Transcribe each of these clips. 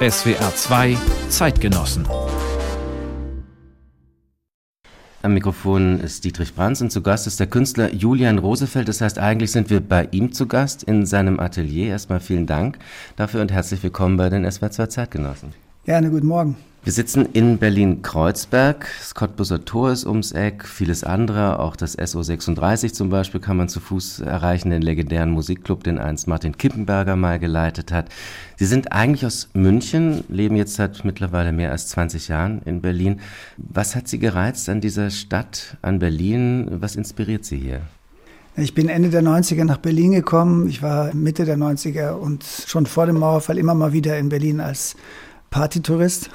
SWR 2 Zeitgenossen. Am Mikrofon ist Dietrich Brands und zu Gast ist der Künstler Julian Rosefeld. Das heißt, eigentlich sind wir bei ihm zu Gast in seinem Atelier. Erstmal vielen Dank dafür und herzlich willkommen bei den SWR 2 Zeitgenossen. Gerne, guten Morgen. Wir sitzen in Berlin-Kreuzberg. Das Cottbuser Tor ist ums Eck, vieles andere. Auch das SO36 zum Beispiel kann man zu Fuß erreichen, den legendären Musikclub, den einst Martin Kippenberger mal geleitet hat. Sie sind eigentlich aus München, leben jetzt seit mittlerweile mehr als 20 Jahren in Berlin. Was hat Sie gereizt an dieser Stadt, an Berlin? Was inspiriert Sie hier? Ich bin Ende der 90er nach Berlin gekommen. Ich war Mitte der 90er und schon vor dem Mauerfall immer mal wieder in Berlin als Partytourist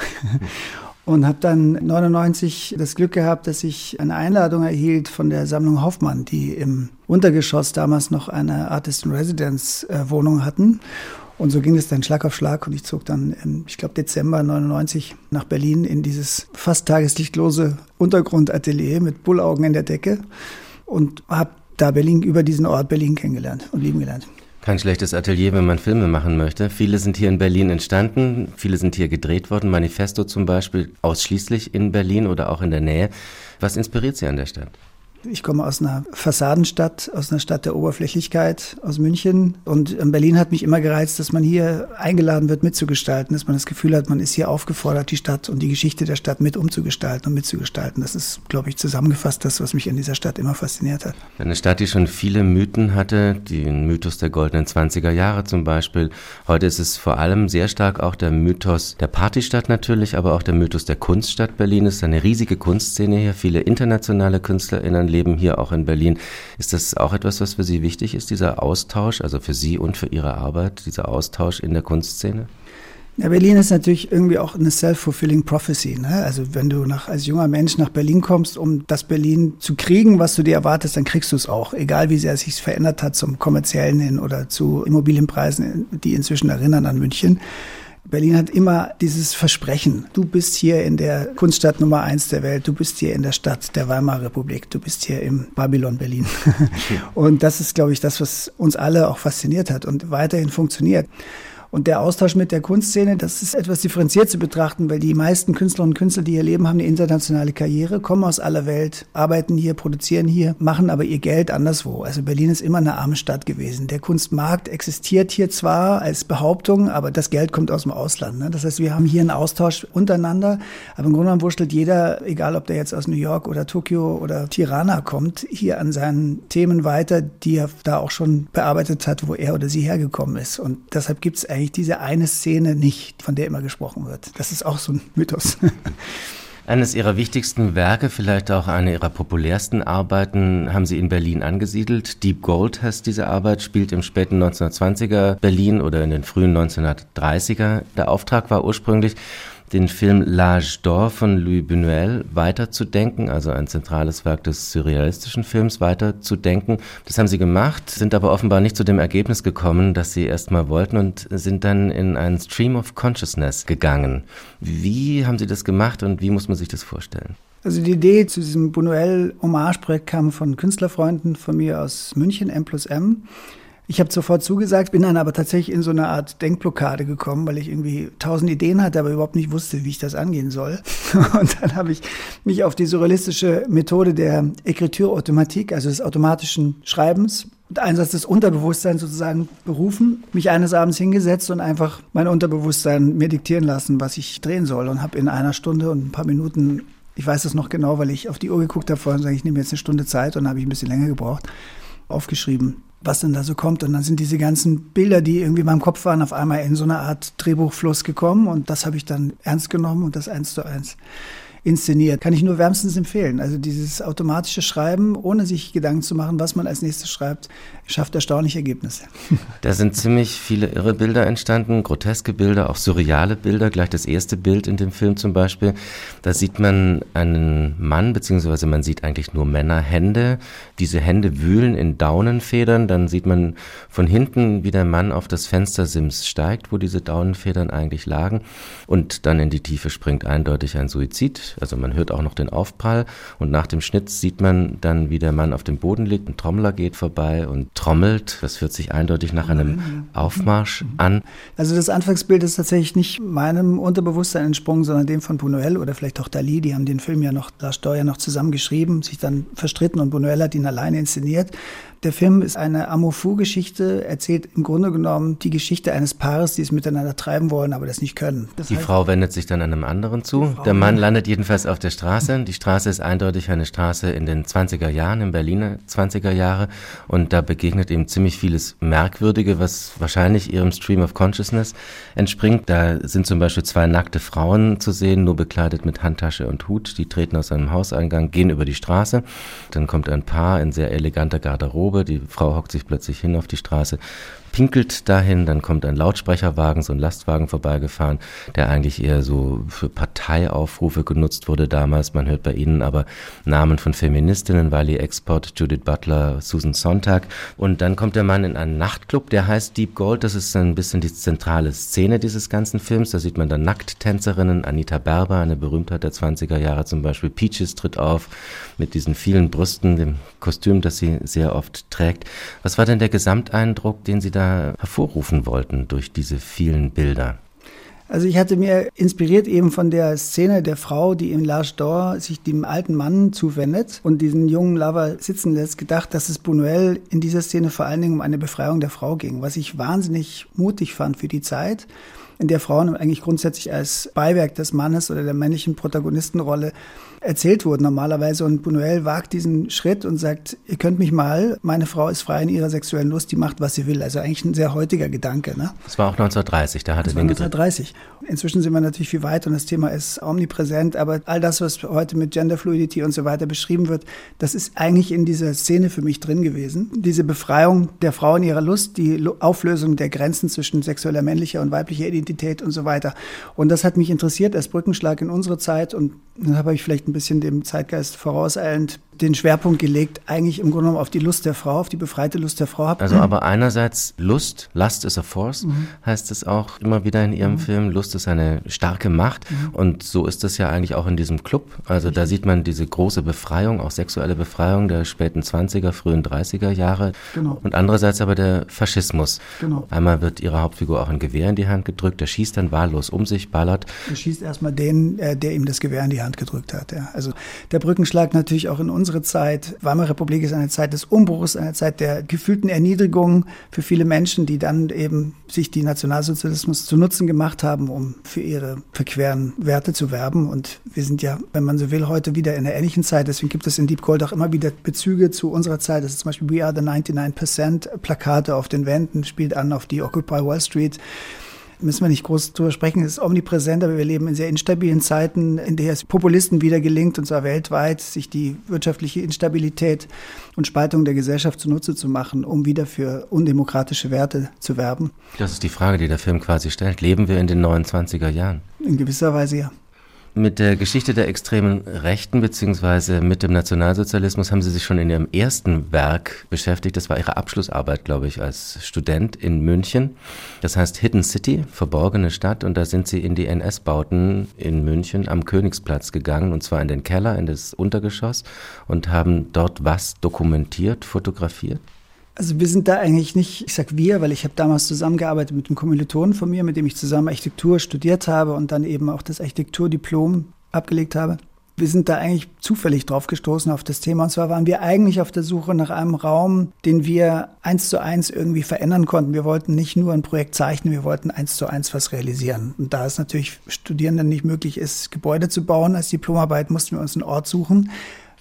und habe dann 99 das Glück gehabt, dass ich eine Einladung erhielt von der Sammlung Hoffmann, die im Untergeschoss damals noch eine Artist in Residence äh, Wohnung hatten. Und so ging es dann Schlag auf Schlag und ich zog dann, im, ich glaube, Dezember 99 nach Berlin in dieses fast tageslichtlose Untergrundatelier mit Bullaugen in der Decke und habe da Berlin über diesen Ort Berlin kennengelernt und lieben gelernt. Kein schlechtes Atelier, wenn man Filme machen möchte. Viele sind hier in Berlin entstanden, viele sind hier gedreht worden. Manifesto zum Beispiel ausschließlich in Berlin oder auch in der Nähe. Was inspiriert Sie an der Stadt? Ich komme aus einer Fassadenstadt, aus einer Stadt der Oberflächlichkeit, aus München. Und Berlin hat mich immer gereizt, dass man hier eingeladen wird, mitzugestalten, dass man das Gefühl hat, man ist hier aufgefordert, die Stadt und die Geschichte der Stadt mit umzugestalten und mitzugestalten. Das ist, glaube ich, zusammengefasst das, was mich in dieser Stadt immer fasziniert hat. Eine Stadt, die schon viele Mythen hatte, den Mythos der goldenen 20er Jahre zum Beispiel. Heute ist es vor allem sehr stark auch der Mythos der Partystadt natürlich, aber auch der Mythos der Kunststadt Berlin. Es ist eine riesige Kunstszene hier, viele internationale KünstlerInnen leben hier auch in Berlin. Ist das auch etwas, was für Sie wichtig ist, dieser Austausch, also für Sie und für Ihre Arbeit, dieser Austausch in der Kunstszene? Ja, Berlin ist natürlich irgendwie auch eine self-fulfilling prophecy. Ne? Also wenn du nach, als junger Mensch nach Berlin kommst, um das Berlin zu kriegen, was du dir erwartest, dann kriegst du es auch. Egal wie sehr es sich verändert hat zum kommerziellen hin oder zu Immobilienpreisen, die inzwischen erinnern an München. Berlin hat immer dieses Versprechen. Du bist hier in der Kunststadt Nummer eins der Welt. Du bist hier in der Stadt der Weimarer Republik. Du bist hier im Babylon Berlin. Und das ist, glaube ich, das, was uns alle auch fasziniert hat und weiterhin funktioniert. Und der Austausch mit der Kunstszene, das ist etwas differenziert zu betrachten, weil die meisten Künstlerinnen und Künstler, die hier leben, haben eine internationale Karriere, kommen aus aller Welt, arbeiten hier, produzieren hier, machen aber ihr Geld anderswo. Also Berlin ist immer eine arme Stadt gewesen. Der Kunstmarkt existiert hier zwar als Behauptung, aber das Geld kommt aus dem Ausland. Ne? Das heißt, wir haben hier einen Austausch untereinander, aber im Grunde genommen wurschtelt jeder, egal ob der jetzt aus New York oder Tokio oder Tirana kommt, hier an seinen Themen weiter, die er da auch schon bearbeitet hat, wo er oder sie hergekommen ist. Und deshalb gibt es eigentlich eigentlich diese eine Szene nicht, von der immer gesprochen wird. Das ist auch so ein Mythos. Eines Ihrer wichtigsten Werke, vielleicht auch eine Ihrer populärsten Arbeiten, haben Sie in Berlin angesiedelt. Deep Gold heißt diese Arbeit, spielt im späten 1920er Berlin oder in den frühen 1930er. Der Auftrag war ursprünglich, den Film L'Âge d'Or von Louis Buñuel weiterzudenken, also ein zentrales Werk des surrealistischen Films weiterzudenken. Das haben sie gemacht, sind aber offenbar nicht zu dem Ergebnis gekommen, das sie erstmal wollten und sind dann in einen Stream of Consciousness gegangen. Wie haben sie das gemacht und wie muss man sich das vorstellen? Also die Idee zu diesem Buñuel-Hommage-Projekt kam von Künstlerfreunden von mir aus München, M plus M. Ich habe sofort zugesagt, bin dann aber tatsächlich in so eine Art Denkblockade gekommen, weil ich irgendwie tausend Ideen hatte, aber überhaupt nicht wusste, wie ich das angehen soll. Und dann habe ich mich auf die surrealistische Methode der Écriture-Automatik, also des automatischen Schreibens, und Einsatz des Unterbewusstseins sozusagen berufen, mich eines Abends hingesetzt und einfach mein Unterbewusstsein mir diktieren lassen, was ich drehen soll und habe in einer Stunde und ein paar Minuten, ich weiß das noch genau, weil ich auf die Uhr geguckt habe vorhin, sage ich nehme jetzt eine Stunde Zeit und habe ich ein bisschen länger gebraucht, aufgeschrieben, was denn da so kommt. Und dann sind diese ganzen Bilder, die irgendwie in meinem Kopf waren, auf einmal in so eine Art Drehbuchfluss gekommen. Und das habe ich dann ernst genommen und das eins zu eins inszeniert. Kann ich nur wärmstens empfehlen. Also dieses automatische Schreiben, ohne sich Gedanken zu machen, was man als nächstes schreibt, schafft erstaunliche Ergebnisse. Da sind ziemlich viele irre Bilder entstanden, groteske Bilder, auch surreale Bilder. Gleich das erste Bild in dem Film zum Beispiel. Da sieht man einen Mann, beziehungsweise man sieht eigentlich nur Männerhände. Diese Hände wühlen in Daunenfedern. Dann sieht man von hinten, wie der Mann auf das Fenstersims steigt, wo diese Daunenfedern eigentlich lagen. Und dann in die Tiefe springt eindeutig ein Suizid Schnitt, also man hört auch noch den Aufprall und nach dem Schnitt sieht man dann, wie der Mann auf dem Boden liegt, ein Trommler geht vorbei und trommelt. Das hört sich eindeutig nach einem Aufmarsch an. Also das Anfangsbild ist tatsächlich nicht meinem Unterbewusstsein entsprungen, sondern dem von Buñuel oder vielleicht auch Dali. Die haben den Film ja noch, da Steuer noch zusammen geschrieben, sich dann verstritten und Buñuel hat ihn alleine inszeniert. Der Film ist eine Amour-Geschichte, erzählt im Grunde genommen die Geschichte eines Paares, die es miteinander treiben wollen, aber das nicht können. Das die heißt, Frau wendet sich dann einem anderen zu. Der Mann landet jedenfalls auf der Straße. Die Straße ist eindeutig eine Straße in den 20er Jahren, in Berliner 20er Jahre. Und da begegnet ihm ziemlich vieles Merkwürdige, was wahrscheinlich ihrem Stream of Consciousness entspringt. Da sind zum Beispiel zwei nackte Frauen zu sehen, nur bekleidet mit Handtasche und Hut. Die treten aus einem Hauseingang, gehen über die Straße. Dann kommt ein Paar in sehr eleganter Garderobe. Die Frau hockt sich plötzlich hin auf die Straße, pinkelt dahin, dann kommt ein Lautsprecherwagen, so ein Lastwagen vorbeigefahren, der eigentlich eher so für Parteiaufrufe genutzt wurde damals. Man hört bei ihnen aber Namen von Feministinnen, Wally Export, Judith Butler, Susan Sontag. Und dann kommt der Mann in einen Nachtclub, der heißt Deep Gold. Das ist ein bisschen die zentrale Szene dieses ganzen Films. Da sieht man dann Nackttänzerinnen, Anita Berber, eine Berühmtheit der 20er Jahre zum Beispiel. Peaches tritt auf mit diesen vielen Brüsten, dem Kostüm, das sie sehr oft trägt. Was war denn der Gesamteindruck, den Sie da hervorrufen wollten durch diese vielen Bilder? Also ich hatte mir inspiriert eben von der Szene der Frau, die in L'Arche d'Or sich dem alten Mann zuwendet und diesen jungen Lover sitzen lässt, gedacht, dass es Buñuel in dieser Szene vor allen Dingen um eine Befreiung der Frau ging, was ich wahnsinnig mutig fand für die Zeit, in der Frauen eigentlich grundsätzlich als Beiwerk des Mannes oder der männlichen Protagonistenrolle erzählt wurden normalerweise. Und Buñuel wagt diesen Schritt und sagt, ihr könnt mich mal, meine Frau ist frei in ihrer sexuellen Lust, die macht, was sie will. Also eigentlich ein sehr heutiger Gedanke. Ne? Das war auch 1930, da hatte das den 1930. Inzwischen sind wir natürlich viel weiter und das Thema ist omnipräsent, aber all das, was heute mit Genderfluidity und so weiter beschrieben wird, das ist eigentlich in dieser Szene für mich drin gewesen. Diese Befreiung der Frau in ihrer Lust, die Auflösung der Grenzen zwischen sexueller männlicher und weiblicher Identität und so weiter. Und das hat mich interessiert als Brückenschlag in unsere Zeit und dann habe ich vielleicht ein bisschen dem Zeitgeist vorauseilend den Schwerpunkt gelegt, eigentlich im Grunde genommen auf die Lust der Frau, auf die befreite Lust der Frau. Also aber einerseits Lust, Lust is a force, mhm. heißt es auch immer wieder in ihrem mhm. Film. Lust ist eine starke Macht mhm. und so ist es ja eigentlich auch in diesem Club. Also da sieht man diese große Befreiung, auch sexuelle Befreiung der späten 20er, frühen 30er Jahre. Genau. Und andererseits aber der Faschismus. Genau. Einmal wird ihre Hauptfigur auch ein Gewehr in die Hand gedrückt, der schießt dann wahllos um sich, ballert. Er schießt erstmal den, äh, der ihm das Gewehr in die Hand gedrückt hat. Ja. Also der Brückenschlag natürlich auch in unsere Zeit. Weimarer Republik ist eine Zeit des Umbruchs, eine Zeit der gefühlten Erniedrigung für viele Menschen, die dann eben sich die Nationalsozialismus zu Nutzen gemacht haben, um für ihre verqueren Werte zu werben. Und wir sind ja, wenn man so will, heute wieder in einer ähnlichen Zeit. Deswegen gibt es in Deep Gold auch immer wieder Bezüge zu unserer Zeit. Das ist zum Beispiel We Are the 99% Plakate auf den Wänden, spielt an auf die Occupy Wall Street müssen wir nicht groß drüber sprechen, es ist omnipräsent, aber wir leben in sehr instabilen Zeiten, in der es Populisten wieder gelingt, und zwar weltweit, sich die wirtschaftliche Instabilität und Spaltung der Gesellschaft zunutze zu machen, um wieder für undemokratische Werte zu werben. Das ist die Frage, die der Film quasi stellt. Leben wir in den 29er Jahren? In gewisser Weise ja. Mit der Geschichte der extremen Rechten beziehungsweise mit dem Nationalsozialismus haben Sie sich schon in Ihrem ersten Werk beschäftigt. Das war Ihre Abschlussarbeit, glaube ich, als Student in München. Das heißt Hidden City, verborgene Stadt. Und da sind Sie in die NS-Bauten in München am Königsplatz gegangen, und zwar in den Keller, in das Untergeschoss, und haben dort was dokumentiert, fotografiert? Also wir sind da eigentlich nicht, ich sag wir, weil ich habe damals zusammengearbeitet mit einem Kommilitonen von mir, mit dem ich zusammen Architektur studiert habe und dann eben auch das Architekturdiplom abgelegt habe. Wir sind da eigentlich zufällig drauf gestoßen auf das Thema. Und zwar waren wir eigentlich auf der Suche nach einem Raum, den wir eins zu eins irgendwie verändern konnten. Wir wollten nicht nur ein Projekt zeichnen, wir wollten eins zu eins was realisieren. Und da es natürlich Studierenden nicht möglich ist, Gebäude zu bauen als Diplomarbeit, mussten wir uns einen Ort suchen,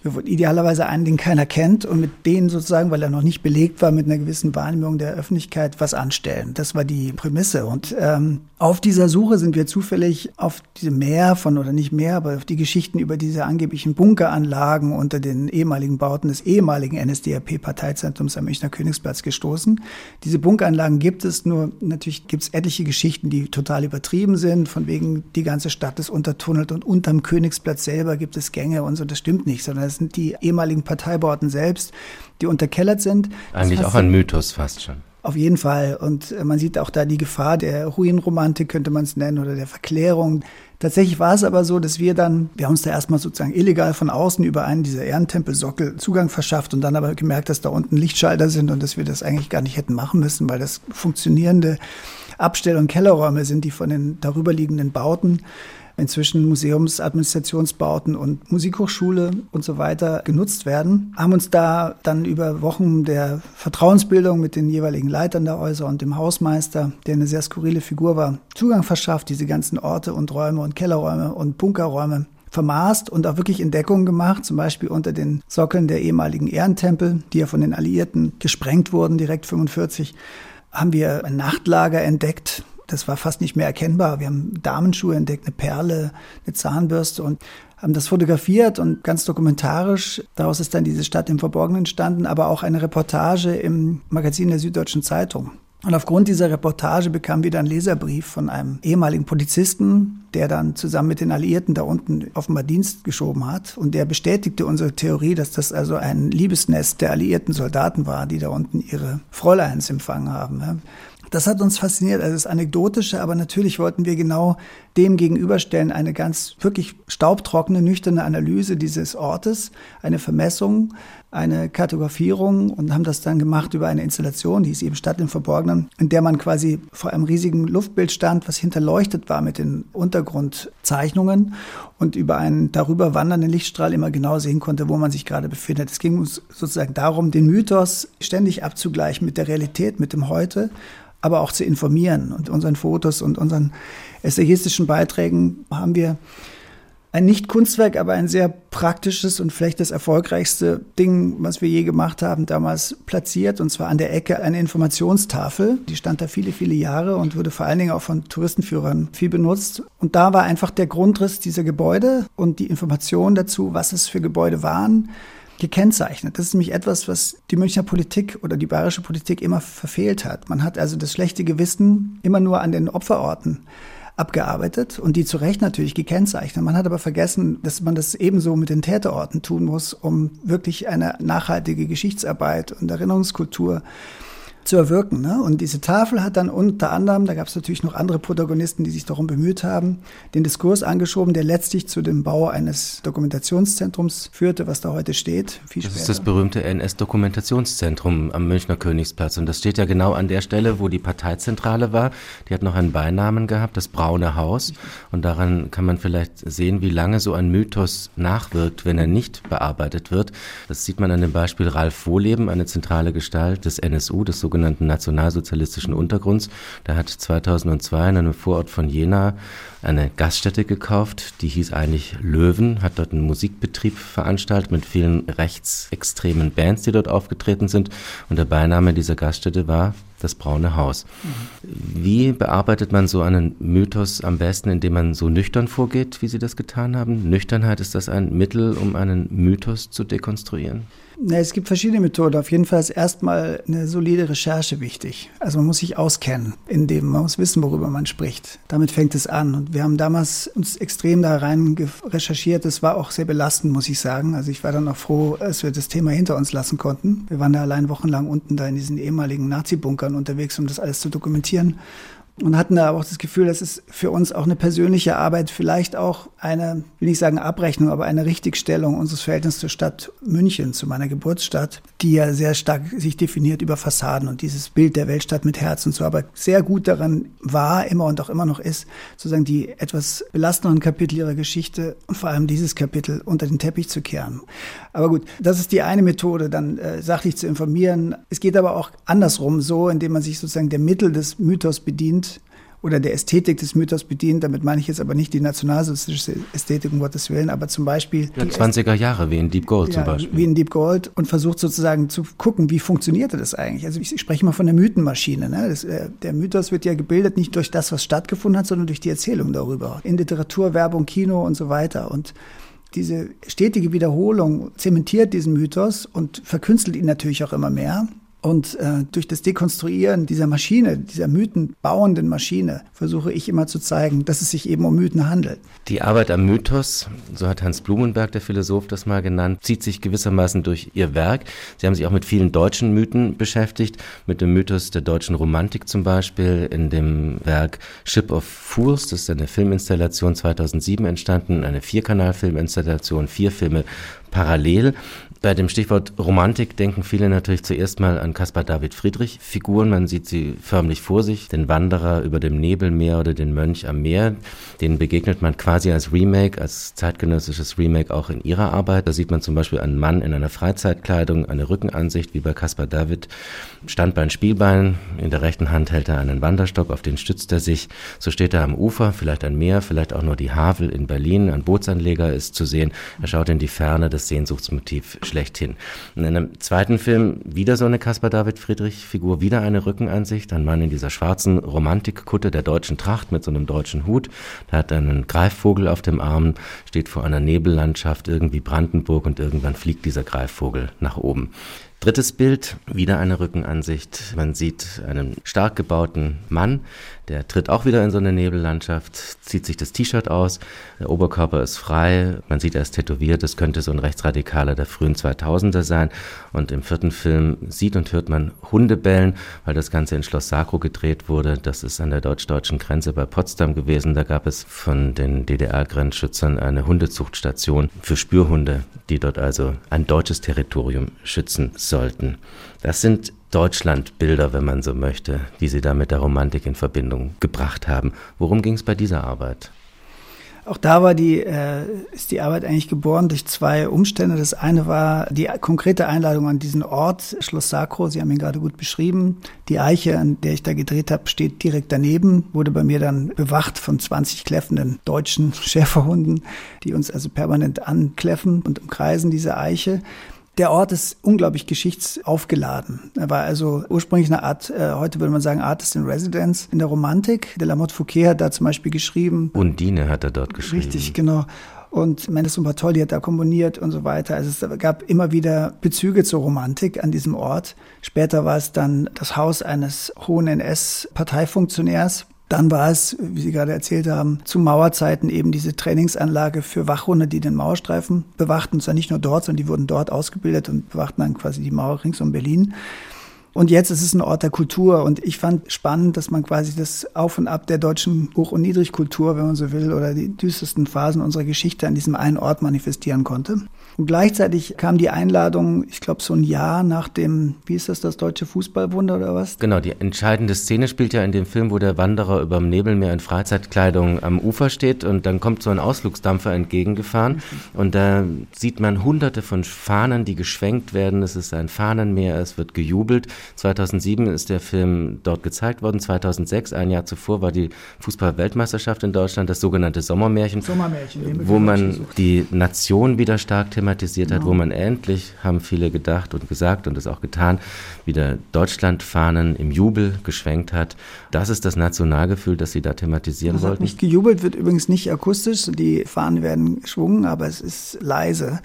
wir wollten idealerweise einen, den keiner kennt und mit denen sozusagen, weil er noch nicht belegt war, mit einer gewissen Wahrnehmung der Öffentlichkeit was anstellen. Das war die Prämisse. Und ähm, auf dieser Suche sind wir zufällig auf diese mehr von, oder nicht mehr, aber auf die Geschichten über diese angeblichen Bunkeranlagen unter den ehemaligen Bauten des ehemaligen NSDAP-Parteizentrums am Münchner Königsplatz gestoßen. Diese Bunkeranlagen gibt es, nur natürlich gibt es etliche Geschichten, die total übertrieben sind, von wegen die ganze Stadt ist untertunnelt und unterm Königsplatz selber gibt es Gänge und so. Das stimmt nicht, sondern das sind die ehemaligen Parteibauten selbst, die unterkellert sind. Eigentlich auch ein Mythos fast schon. Auf jeden Fall. Und äh, man sieht auch da die Gefahr der Ruinenromantik, könnte man es nennen, oder der Verklärung Tatsächlich war es aber so, dass wir dann, wir haben uns da erstmal sozusagen illegal von außen über einen dieser Ehrentempelsockel Zugang verschafft und dann aber gemerkt, dass da unten Lichtschalter sind und dass wir das eigentlich gar nicht hätten machen müssen, weil das funktionierende Abstell- und Kellerräume sind, die von den darüberliegenden Bauten inzwischen Museumsadministrationsbauten und Musikhochschule und so weiter genutzt werden, haben uns da dann über Wochen der Vertrauensbildung mit den jeweiligen Leitern der Häuser und dem Hausmeister, der eine sehr skurrile Figur war, Zugang verschafft, diese ganzen Orte und Räume und Kellerräume und Bunkerräume vermaßt und auch wirklich Entdeckungen gemacht, zum Beispiel unter den Sockeln der ehemaligen Ehrentempel, die ja von den Alliierten gesprengt wurden, direkt 45, haben wir ein Nachtlager entdeckt, das war fast nicht mehr erkennbar. Wir haben Damenschuhe entdeckt, eine Perle, eine Zahnbürste und haben das fotografiert und ganz dokumentarisch. Daraus ist dann diese Stadt im Verborgenen entstanden, aber auch eine Reportage im Magazin der Süddeutschen Zeitung. Und aufgrund dieser Reportage bekamen wir dann einen Leserbrief von einem ehemaligen Polizisten, der dann zusammen mit den Alliierten da unten offenbar Dienst geschoben hat. Und der bestätigte unsere Theorie, dass das also ein Liebesnest der alliierten Soldaten war, die da unten ihre Fräuleins empfangen haben. Das hat uns fasziniert, also das Anekdotische, aber natürlich wollten wir genau dem gegenüberstellen eine ganz wirklich staubtrockene, nüchterne Analyse dieses Ortes, eine Vermessung, eine Kartografierung und haben das dann gemacht über eine Installation, die ist eben Stadt im Verborgenen, in der man quasi vor einem riesigen Luftbild stand, was hinterleuchtet war mit den Untergrundzeichnungen und über einen darüber wandernden Lichtstrahl immer genau sehen konnte, wo man sich gerade befindet. Es ging uns sozusagen darum, den Mythos ständig abzugleichen mit der Realität, mit dem Heute aber auch zu informieren. Und unseren Fotos und unseren essayistischen Beiträgen haben wir ein nicht Kunstwerk, aber ein sehr praktisches und vielleicht das erfolgreichste Ding, was wir je gemacht haben, damals platziert. Und zwar an der Ecke eine Informationstafel. Die stand da viele, viele Jahre und wurde vor allen Dingen auch von Touristenführern viel benutzt. Und da war einfach der Grundriss dieser Gebäude und die Information dazu, was es für Gebäude waren, gekennzeichnet. Das ist nämlich etwas, was die Münchner Politik oder die bayerische Politik immer verfehlt hat. Man hat also das schlechte Gewissen immer nur an den Opferorten abgearbeitet und die zu Recht natürlich gekennzeichnet. Man hat aber vergessen, dass man das ebenso mit den Täterorten tun muss, um wirklich eine nachhaltige Geschichtsarbeit und Erinnerungskultur zu erwirken. Ne? Und diese Tafel hat dann unter anderem, da gab es natürlich noch andere Protagonisten, die sich darum bemüht haben, den Diskurs angeschoben, der letztlich zu dem Bau eines Dokumentationszentrums führte, was da heute steht. Viel das später. ist das berühmte NS-Dokumentationszentrum am Münchner Königsplatz. Und das steht ja genau an der Stelle, wo die Parteizentrale war. Die hat noch einen Beinamen gehabt, das Braune Haus. Und daran kann man vielleicht sehen, wie lange so ein Mythos nachwirkt, wenn er nicht bearbeitet wird. Das sieht man an dem Beispiel Ralf Wohleben, eine zentrale Gestalt des NSU, des sogenannten nationalsozialistischen Untergrunds. Der hat 2002 in einem Vorort von Jena eine Gaststätte gekauft, die hieß eigentlich Löwen, hat dort einen Musikbetrieb veranstaltet mit vielen rechtsextremen Bands, die dort aufgetreten sind. Und der Beiname dieser Gaststätte war das braune Haus. Wie bearbeitet man so einen Mythos am besten, indem man so nüchtern vorgeht, wie Sie das getan haben? Nüchternheit, ist das ein Mittel, um einen Mythos zu dekonstruieren? Na, es gibt verschiedene Methoden. Auf jeden Fall ist erstmal eine solide Recherche wichtig. Also man muss sich auskennen, in dem man muss wissen, worüber man spricht. Damit fängt es an. Und wir haben damals uns extrem da rein recherchiert. Das war auch sehr belastend, muss ich sagen. Also ich war dann auch froh, als wir das Thema hinter uns lassen konnten. Wir waren da allein wochenlang unten da in diesen ehemaligen Nazi-Bunkern unterwegs, um das alles zu dokumentieren und hatten da auch das Gefühl, das ist für uns auch eine persönliche Arbeit, vielleicht auch eine, will ich sagen Abrechnung, aber eine Richtigstellung unseres Verhältnisses zur Stadt München, zu meiner Geburtsstadt, die ja sehr stark sich definiert über Fassaden und dieses Bild der Weltstadt mit Herz und so, aber sehr gut daran war, immer und auch immer noch ist, sozusagen die etwas belastenderen Kapitel ihrer Geschichte und vor allem dieses Kapitel unter den Teppich zu kehren. Aber gut, das ist die eine Methode, dann äh, sachlich zu informieren. Es geht aber auch andersrum, so, indem man sich sozusagen der Mittel des Mythos bedient, oder der Ästhetik des Mythos bedient. Damit meine ich jetzt aber nicht die nationalsozialistische Ästhetik, um Gottes Willen, aber zum Beispiel. Ja, 20er Jahre, wie in Deep Gold ja, zum Beispiel. Wie in Deep Gold und versucht sozusagen zu gucken, wie funktionierte das eigentlich. Also ich spreche mal von der Mythenmaschine. Ne? Das, äh, der Mythos wird ja gebildet nicht durch das, was stattgefunden hat, sondern durch die Erzählung darüber. In Literatur, Werbung, Kino und so weiter. Und diese stetige Wiederholung zementiert diesen Mythos und verkünstelt ihn natürlich auch immer mehr. Und äh, durch das Dekonstruieren dieser Maschine, dieser mythenbauenden Maschine, versuche ich immer zu zeigen, dass es sich eben um Mythen handelt. Die Arbeit am Mythos, so hat Hans Blumenberg, der Philosoph, das mal genannt, zieht sich gewissermaßen durch Ihr Werk. Sie haben sich auch mit vielen deutschen Mythen beschäftigt, mit dem Mythos der deutschen Romantik zum Beispiel, in dem Werk Ship of Fools, das ist eine Filminstallation 2007 entstanden, eine Vierkanal-Filminstallation, vier Filme parallel. Bei dem Stichwort Romantik denken viele natürlich zuerst mal an Caspar David Friedrich Figuren. Man sieht sie förmlich vor sich. Den Wanderer über dem Nebelmeer oder den Mönch am Meer. Den begegnet man quasi als Remake, als zeitgenössisches Remake auch in ihrer Arbeit. Da sieht man zum Beispiel einen Mann in einer Freizeitkleidung, eine Rückenansicht wie bei Caspar David. Standbein, Spielbein. In der rechten Hand hält er einen Wanderstock, auf den stützt er sich. So steht er am Ufer, vielleicht ein Meer, vielleicht auch nur die Havel in Berlin. Ein Bootsanleger ist zu sehen. Er schaut in die Ferne, das Sehnsuchtsmotiv schlechthin. In einem zweiten Film wieder so eine Caspar David Friedrich Figur, wieder eine Rückenansicht, ein Mann in dieser schwarzen Romantikkutte der deutschen Tracht mit so einem deutschen Hut. Der hat einen Greifvogel auf dem Arm, steht vor einer Nebellandschaft, irgendwie Brandenburg und irgendwann fliegt dieser Greifvogel nach oben. Drittes Bild, wieder eine Rückenansicht. Man sieht einen stark gebauten Mann, der tritt auch wieder in so eine Nebellandschaft, zieht sich das T-Shirt aus, der Oberkörper ist frei, man sieht, er ist tätowiert, das könnte so ein Rechtsradikaler der frühen 2000er sein. Und im vierten Film sieht und hört man Hunde bellen, weil das Ganze in Schloss Sakro gedreht wurde. Das ist an der deutsch-deutschen Grenze bei Potsdam gewesen. Da gab es von den DDR-Grenzschützern eine Hundezuchtstation für Spürhunde, die dort also ein deutsches Territorium schützen sollten. Das sind Deutschlandbilder, wenn man so möchte, die Sie da mit der Romantik in Verbindung gebracht haben. Worum ging es bei dieser Arbeit? Auch da war die, äh, ist die Arbeit eigentlich geboren durch zwei Umstände. Das eine war die konkrete Einladung an diesen Ort, Schloss Sacro. Sie haben ihn gerade gut beschrieben. Die Eiche, an der ich da gedreht habe, steht direkt daneben, wurde bei mir dann bewacht von 20 kläffenden deutschen Schäferhunden, die uns also permanent ankläffen und umkreisen diese Eiche. Der Ort ist unglaublich geschichtsaufgeladen. Er war also ursprünglich eine Art, äh, heute würde man sagen, Artist in Residence in der Romantik. De la Motte Fouquet hat da zum Beispiel geschrieben. Undine hat er dort geschrieben. Richtig, genau. Und Mendes und Bartholdi hat da komponiert und so weiter. Also es gab immer wieder Bezüge zur Romantik an diesem Ort. Später war es dann das Haus eines hohen NS-Parteifunktionärs, dann war es, wie Sie gerade erzählt haben, zu Mauerzeiten eben diese Trainingsanlage für Wachhunde, die den Mauerstreifen bewachten. Und zwar nicht nur dort, sondern die wurden dort ausgebildet und bewachten dann quasi die Mauer rings um Berlin. Und jetzt ist es ein Ort der Kultur. Und ich fand spannend, dass man quasi das Auf und Ab der deutschen Hoch- und Niedrigkultur, wenn man so will, oder die düstersten Phasen unserer Geschichte an diesem einen Ort manifestieren konnte. Und gleichzeitig kam die Einladung, ich glaube, so ein Jahr nach dem, wie ist das, das deutsche Fußballwunder oder was? Genau, die entscheidende Szene spielt ja in dem Film, wo der Wanderer über dem Nebelmeer in Freizeitkleidung am Ufer steht und dann kommt so ein Ausflugsdampfer entgegengefahren und da sieht man hunderte von Fahnen, die geschwenkt werden. Es ist ein Fahnenmeer, es wird gejubelt. 2007 ist der Film dort gezeigt worden. 2006, ein Jahr zuvor, war die Fußball-Weltmeisterschaft in Deutschland, das sogenannte Sommermärchen, Sommermärchen wo man die Nation wieder stark thematisiert hat, wo man endlich, haben viele gedacht und gesagt und es auch getan, wieder Deutschlandfahnen im Jubel geschwenkt hat. Das ist das Nationalgefühl, das Sie da thematisieren das wollten. Nicht gejubelt wird übrigens nicht akustisch, die Fahnen werden geschwungen, aber es ist leise.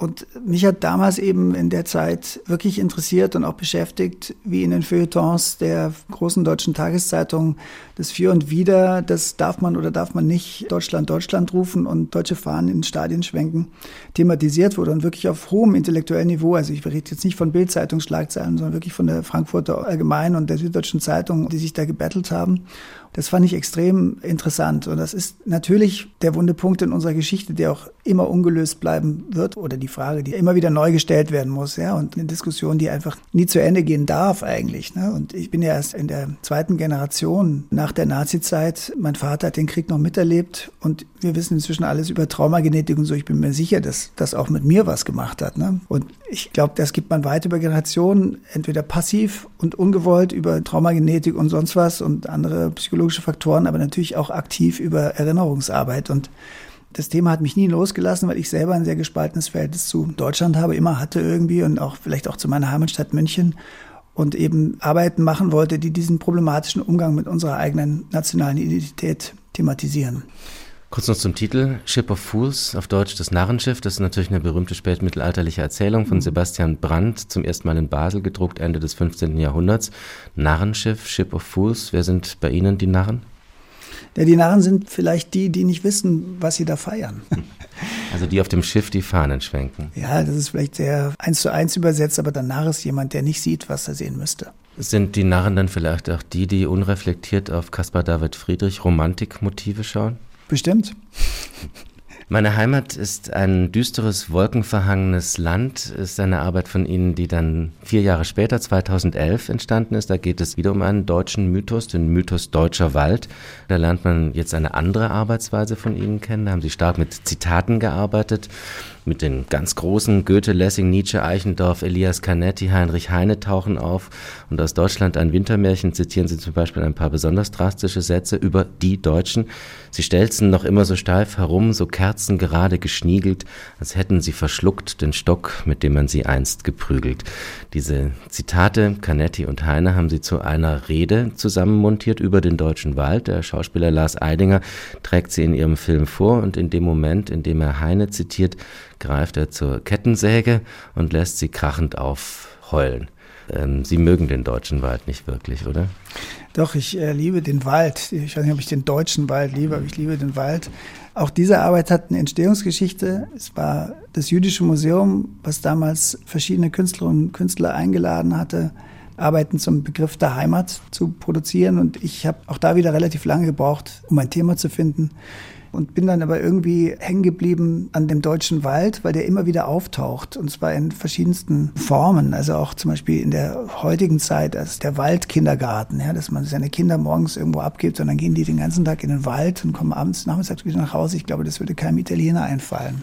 Und mich hat damals eben in der Zeit wirklich interessiert und auch beschäftigt, wie in den Feuilletons der großen deutschen Tageszeitung das Für und Wider, das darf man oder darf man nicht Deutschland, Deutschland rufen und deutsche Fahnen in Stadien schwenken, thematisiert wurde und wirklich auf hohem intellektuellen Niveau. Also ich rede jetzt nicht von Bildzeitungsschlagzeilen, sondern wirklich von der Frankfurter Allgemeinen und der Süddeutschen Zeitung, die sich da gebettelt haben. Das fand ich extrem interessant. Und das ist natürlich der wunde Punkt in unserer Geschichte, der auch immer ungelöst bleiben wird oder die Frage, die immer wieder neu gestellt werden muss. Ja, und eine Diskussion, die einfach nie zu Ende gehen darf eigentlich. Ne? Und ich bin ja erst in der zweiten Generation nach der Nazizeit. Mein Vater hat den Krieg noch miterlebt und wir wissen inzwischen alles über Traumagenetik und so. Ich bin mir sicher, dass das auch mit mir was gemacht hat. Ne? Und ich glaube, das gibt man weit über Generationen, entweder passiv und ungewollt über Traumagenetik und sonst was und andere psychologische Faktoren, aber natürlich auch aktiv über Erinnerungsarbeit. Und das Thema hat mich nie losgelassen, weil ich selber ein sehr gespaltenes Verhältnis zu Deutschland habe, immer hatte irgendwie und auch vielleicht auch zu meiner Heimatstadt München und eben Arbeiten machen wollte, die diesen problematischen Umgang mit unserer eigenen nationalen Identität thematisieren. Kurz noch zum Titel. Ship of Fools, auf Deutsch das Narrenschiff. Das ist natürlich eine berühmte spätmittelalterliche Erzählung von mhm. Sebastian Brandt, zum ersten Mal in Basel gedruckt, Ende des 15. Jahrhunderts. Narrenschiff, Ship of Fools. Wer sind bei Ihnen die Narren? Ja, die Narren sind vielleicht die, die nicht wissen, was sie da feiern. Also die auf dem Schiff die Fahnen schwenken. Ja, das ist vielleicht sehr eins zu eins übersetzt, aber der Narr ist jemand, der nicht sieht, was er sehen müsste. Sind die Narren dann vielleicht auch die, die unreflektiert auf Caspar David Friedrich Romantikmotive schauen? Bestimmt. Meine Heimat ist ein düsteres, wolkenverhangenes Land, ist eine Arbeit von Ihnen, die dann vier Jahre später, 2011, entstanden ist. Da geht es wieder um einen deutschen Mythos, den Mythos Deutscher Wald. Da lernt man jetzt eine andere Arbeitsweise von Ihnen kennen. Da haben Sie stark mit Zitaten gearbeitet mit den ganz großen Goethe, Lessing, Nietzsche, Eichendorff, Elias Canetti, Heinrich Heine tauchen auf. Und aus Deutschland ein Wintermärchen zitieren sie zum Beispiel ein paar besonders drastische Sätze über die Deutschen. Sie stelzen noch immer so steif herum, so kerzengerade geschniegelt, als hätten sie verschluckt den Stock, mit dem man sie einst geprügelt. Diese Zitate, Canetti und Heine, haben sie zu einer Rede zusammenmontiert über den deutschen Wald. Der Schauspieler Lars Eidinger trägt sie in ihrem Film vor und in dem Moment, in dem er Heine zitiert, greift er zur Kettensäge und lässt sie krachend aufheulen. Ähm, sie mögen den deutschen Wald nicht wirklich, oder? Doch, ich äh, liebe den Wald. Ich weiß nicht, ob ich den deutschen Wald liebe, aber ich liebe den Wald. Auch diese Arbeit hat eine Entstehungsgeschichte. Es war das Jüdische Museum, was damals verschiedene Künstlerinnen und Künstler eingeladen hatte, Arbeiten zum Begriff der Heimat zu produzieren. Und ich habe auch da wieder relativ lange gebraucht, um ein Thema zu finden und bin dann aber irgendwie hängen geblieben an dem deutschen Wald, weil der immer wieder auftaucht und zwar in verschiedensten Formen. Also auch zum Beispiel in der heutigen Zeit als der Waldkindergarten, ja, dass man seine Kinder morgens irgendwo abgibt und dann gehen die den ganzen Tag in den Wald und kommen abends nachmittags wieder nach Hause. Ich glaube, das würde keinem Italiener einfallen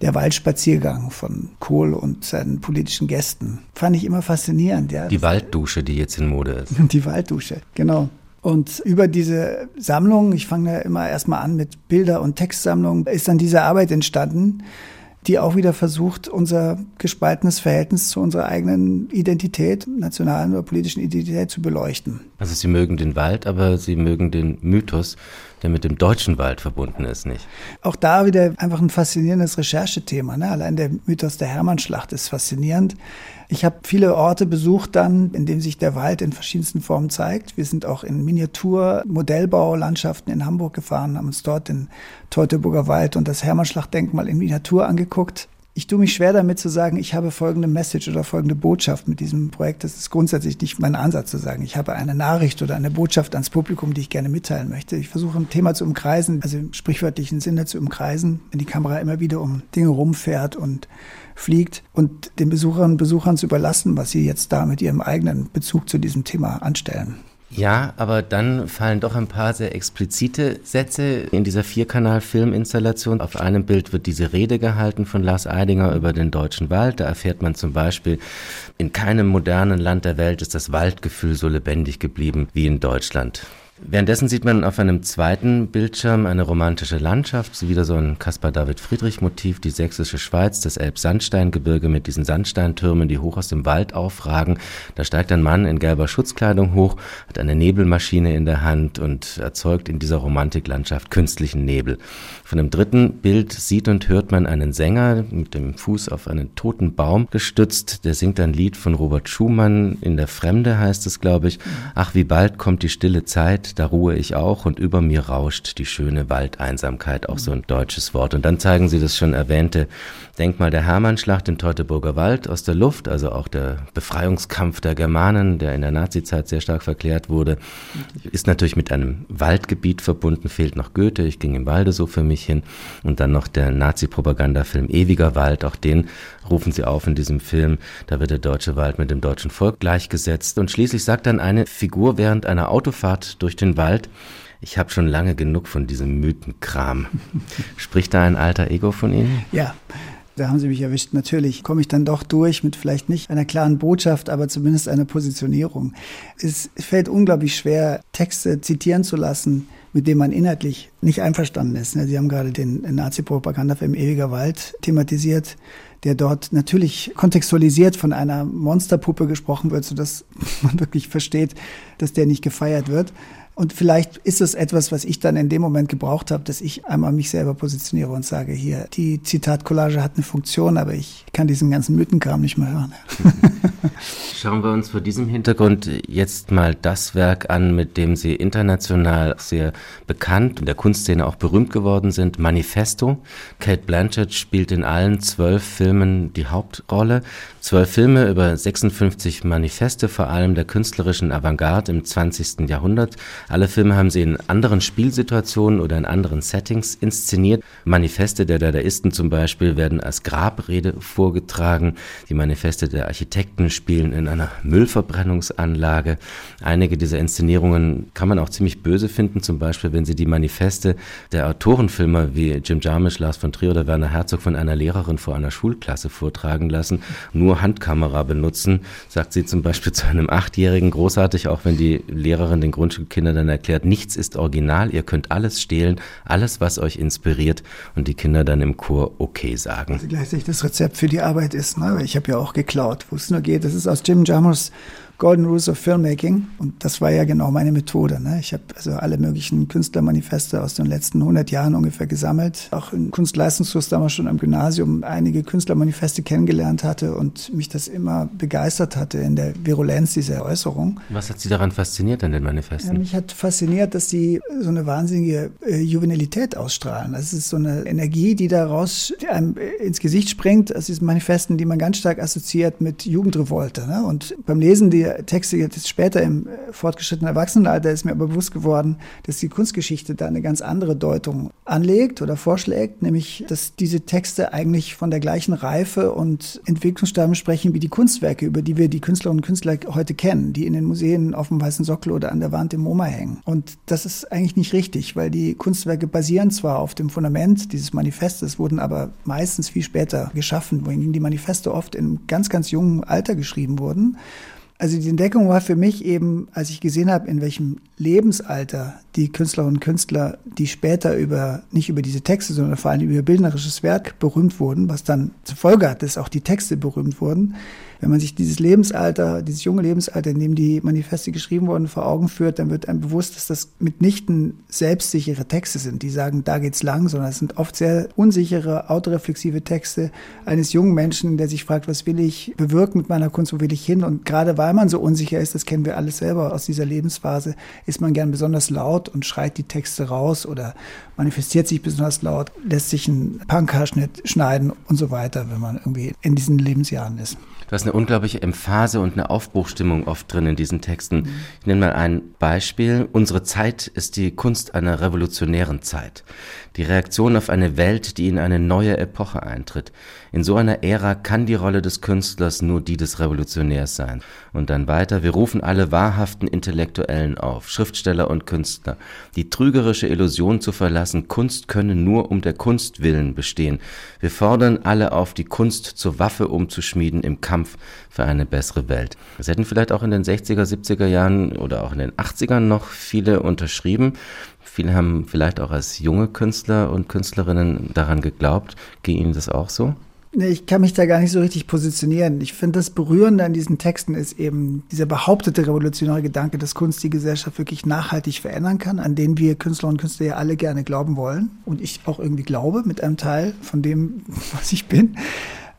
der Waldspaziergang von Kohl und seinen politischen Gästen. Fand ich immer faszinierend. Ja. Die Walddusche, die jetzt in Mode ist. Die Walddusche, genau. Und über diese Sammlung, ich fange ja immer erstmal an mit Bilder- und Textsammlungen, ist dann diese Arbeit entstanden, die auch wieder versucht, unser gespaltenes Verhältnis zu unserer eigenen Identität, nationalen oder politischen Identität zu beleuchten. Also Sie mögen den Wald, aber Sie mögen den Mythos, der mit dem deutschen Wald verbunden ist, nicht? Auch da wieder einfach ein faszinierendes Recherchethema. Ne? Allein der Mythos der Hermannschlacht ist faszinierend. Ich habe viele Orte besucht dann, in denen sich der Wald in verschiedensten Formen zeigt. Wir sind auch in Miniatur-Modellbaulandschaften in Hamburg gefahren, haben uns dort den Teutoburger Wald und das Hermannschlachtdenkmal in Miniatur angeguckt. Ich tue mich schwer damit zu sagen, ich habe folgende Message oder folgende Botschaft mit diesem Projekt. Das ist grundsätzlich nicht mein Ansatz zu sagen, ich habe eine Nachricht oder eine Botschaft ans Publikum, die ich gerne mitteilen möchte. Ich versuche ein Thema zu umkreisen, also im sprichwörtlichen Sinne zu umkreisen, wenn die Kamera immer wieder um Dinge rumfährt und fliegt und den Besucherinnen und Besuchern zu überlassen, was sie jetzt da mit ihrem eigenen Bezug zu diesem Thema anstellen. Ja, aber dann fallen doch ein paar sehr explizite Sätze in dieser Vierkanal-Filminstallation. Auf einem Bild wird diese Rede gehalten von Lars Eidinger über den deutschen Wald. Da erfährt man zum Beispiel, in keinem modernen Land der Welt ist das Waldgefühl so lebendig geblieben wie in Deutschland. Währenddessen sieht man auf einem zweiten Bildschirm eine romantische Landschaft, wieder so ein Caspar David Friedrich Motiv, die sächsische Schweiz, das Elbsandsteingebirge mit diesen Sandsteintürmen, die hoch aus dem Wald aufragen. Da steigt ein Mann in gelber Schutzkleidung hoch, hat eine Nebelmaschine in der Hand und erzeugt in dieser Romantiklandschaft künstlichen Nebel. Von dem dritten Bild sieht und hört man einen Sänger mit dem Fuß auf einen toten Baum gestützt, der singt ein Lied von Robert Schumann, in der Fremde heißt es, glaube ich. Ach, wie bald kommt die stille Zeit, da ruhe ich auch und über mir rauscht die schöne Waldeinsamkeit, auch so ein deutsches Wort. Und dann zeigen sie das schon erwähnte Denkmal der Hermannschlacht im Teutoburger Wald aus der Luft, also auch der Befreiungskampf der Germanen, der in der Nazizeit sehr stark verklärt wurde, ist natürlich mit einem Waldgebiet verbunden, fehlt noch Goethe, ich ging im Walde so für mich hin und dann noch der Nazi-Propagandafilm Ewiger Wald, auch den rufen sie auf in diesem Film, da wird der deutsche Wald mit dem deutschen Volk gleichgesetzt und schließlich sagt dann eine Figur während einer Autofahrt durch den Wald, ich habe schon lange genug von diesem Mythenkram. Spricht da ein alter Ego von Ihnen? Ja, da haben Sie mich erwischt. Natürlich komme ich dann doch durch mit vielleicht nicht einer klaren Botschaft, aber zumindest einer Positionierung. Es fällt unglaublich schwer, Texte zitieren zu lassen, mit denen man inhaltlich nicht einverstanden ist. Sie haben gerade den Nazi-Propagandafilm Ewiger Wald thematisiert der dort natürlich kontextualisiert von einer Monsterpuppe gesprochen wird, sodass man wirklich versteht, dass der nicht gefeiert wird. Und vielleicht ist es etwas, was ich dann in dem Moment gebraucht habe, dass ich einmal mich selber positioniere und sage, hier, die Zitatcollage hat eine Funktion, aber ich kann diesen ganzen Mythenkram nicht mehr hören. Schauen wir uns vor diesem Hintergrund jetzt mal das Werk an, mit dem Sie international sehr bekannt und der Kunstszene auch berühmt geworden sind, Manifesto. Kate Blanchett spielt in allen zwölf Filmen die Hauptrolle. Zwölf Filme über 56 Manifeste, vor allem der künstlerischen Avantgarde im 20. Jahrhundert. Alle Filme haben sie in anderen Spielsituationen oder in anderen Settings inszeniert. Manifeste der Dadaisten zum Beispiel werden als Grabrede vorgetragen. Die Manifeste der Architekten spielen in einer Müllverbrennungsanlage. Einige dieser Inszenierungen kann man auch ziemlich böse finden, zum Beispiel wenn sie die Manifeste der Autorenfilmer wie Jim Jarmusch, Lars von Trier oder Werner Herzog von einer Lehrerin vor einer Schulklasse vortragen lassen. Nur nur Handkamera benutzen, sagt sie zum Beispiel zu einem Achtjährigen, großartig, auch wenn die Lehrerin den Grundschulkindern dann erklärt, nichts ist original, ihr könnt alles stehlen, alles, was euch inspiriert und die Kinder dann im Chor okay sagen. Also gleichzeitig das Rezept für die Arbeit ist, ne? ich habe ja auch geklaut, wo es nur geht, das ist aus Jim Jarmuschs Golden Rules of Filmmaking. Und das war ja genau meine Methode. Ne? Ich habe also alle möglichen Künstlermanifeste aus den letzten 100 Jahren ungefähr gesammelt. Auch im Kunstleistungskurs damals schon am Gymnasium einige Künstlermanifeste kennengelernt hatte und mich das immer begeistert hatte in der Virulenz dieser Äußerung. Was hat Sie daran fasziniert an den Manifesten? Ja, mich hat fasziniert, dass die so eine wahnsinnige äh, Juvenilität ausstrahlen. Das ist so eine Energie, die daraus die einem ins Gesicht springt, aus diesen Manifesten, die man ganz stark assoziiert mit Jugendrevolte. Ne? Und beim Lesen Texte jetzt später im äh, fortgeschrittenen Erwachsenenalter ist mir aber bewusst geworden, dass die Kunstgeschichte da eine ganz andere Deutung anlegt oder vorschlägt, nämlich, dass diese Texte eigentlich von der gleichen Reife und Entwicklungsstaben sprechen wie die Kunstwerke, über die wir die Künstlerinnen und Künstler heute kennen, die in den Museen auf dem weißen Sockel oder an der Wand im MoMA hängen. Und das ist eigentlich nicht richtig, weil die Kunstwerke basieren zwar auf dem Fundament dieses Manifestes, wurden aber meistens viel später geschaffen, wohingegen die Manifeste oft in ganz, ganz jungen Alter geschrieben wurden. Also die Entdeckung war für mich eben, als ich gesehen habe, in welchem Lebensalter die Künstlerinnen und Künstler, die später über, nicht über diese Texte, sondern vor allem über bildnerisches Werk berühmt wurden, was dann zur Folge hat, dass auch die Texte berühmt wurden, wenn man sich dieses Lebensalter, dieses junge Lebensalter, in dem die Manifeste geschrieben wurden, vor Augen führt, dann wird einem bewusst, dass das mitnichten selbstsichere Texte sind, die sagen, da geht's lang, sondern es sind oft sehr unsichere, autoreflexive Texte eines jungen Menschen, der sich fragt, was will ich bewirken mit meiner Kunst, wo will ich hin? Und gerade weil man so unsicher ist, das kennen wir alles selber aus dieser Lebensphase, ist man gern besonders laut und schreit die Texte raus oder manifestiert sich besonders laut, lässt sich einen Punkhaarschnitt schneiden und so weiter, wenn man irgendwie in diesen Lebensjahren ist. Du hast eine unglaubliche Emphase und eine Aufbruchstimmung oft drin in diesen Texten. Mhm. Ich nenne mal ein Beispiel. Unsere Zeit ist die Kunst einer revolutionären Zeit. Die Reaktion auf eine Welt, die in eine neue Epoche eintritt. In so einer Ära kann die Rolle des Künstlers nur die des Revolutionärs sein. Und dann weiter, wir rufen alle wahrhaften Intellektuellen auf, Schriftsteller und Künstler, die trügerische Illusion zu verlassen, Kunst könne nur um der Kunst willen bestehen. Wir fordern alle auf, die Kunst zur Waffe umzuschmieden im Kampf für eine bessere Welt. Das hätten vielleicht auch in den 60er, 70er Jahren oder auch in den 80ern noch viele unterschrieben. Viele haben vielleicht auch als junge Künstler und Künstlerinnen daran geglaubt. Ging Ihnen das auch so? Ich kann mich da gar nicht so richtig positionieren. Ich finde, das Berührende an diesen Texten ist eben dieser behauptete revolutionäre Gedanke, dass Kunst die Gesellschaft wirklich nachhaltig verändern kann, an den wir Künstler und Künstler ja alle gerne glauben wollen. Und ich auch irgendwie glaube mit einem Teil von dem, was ich bin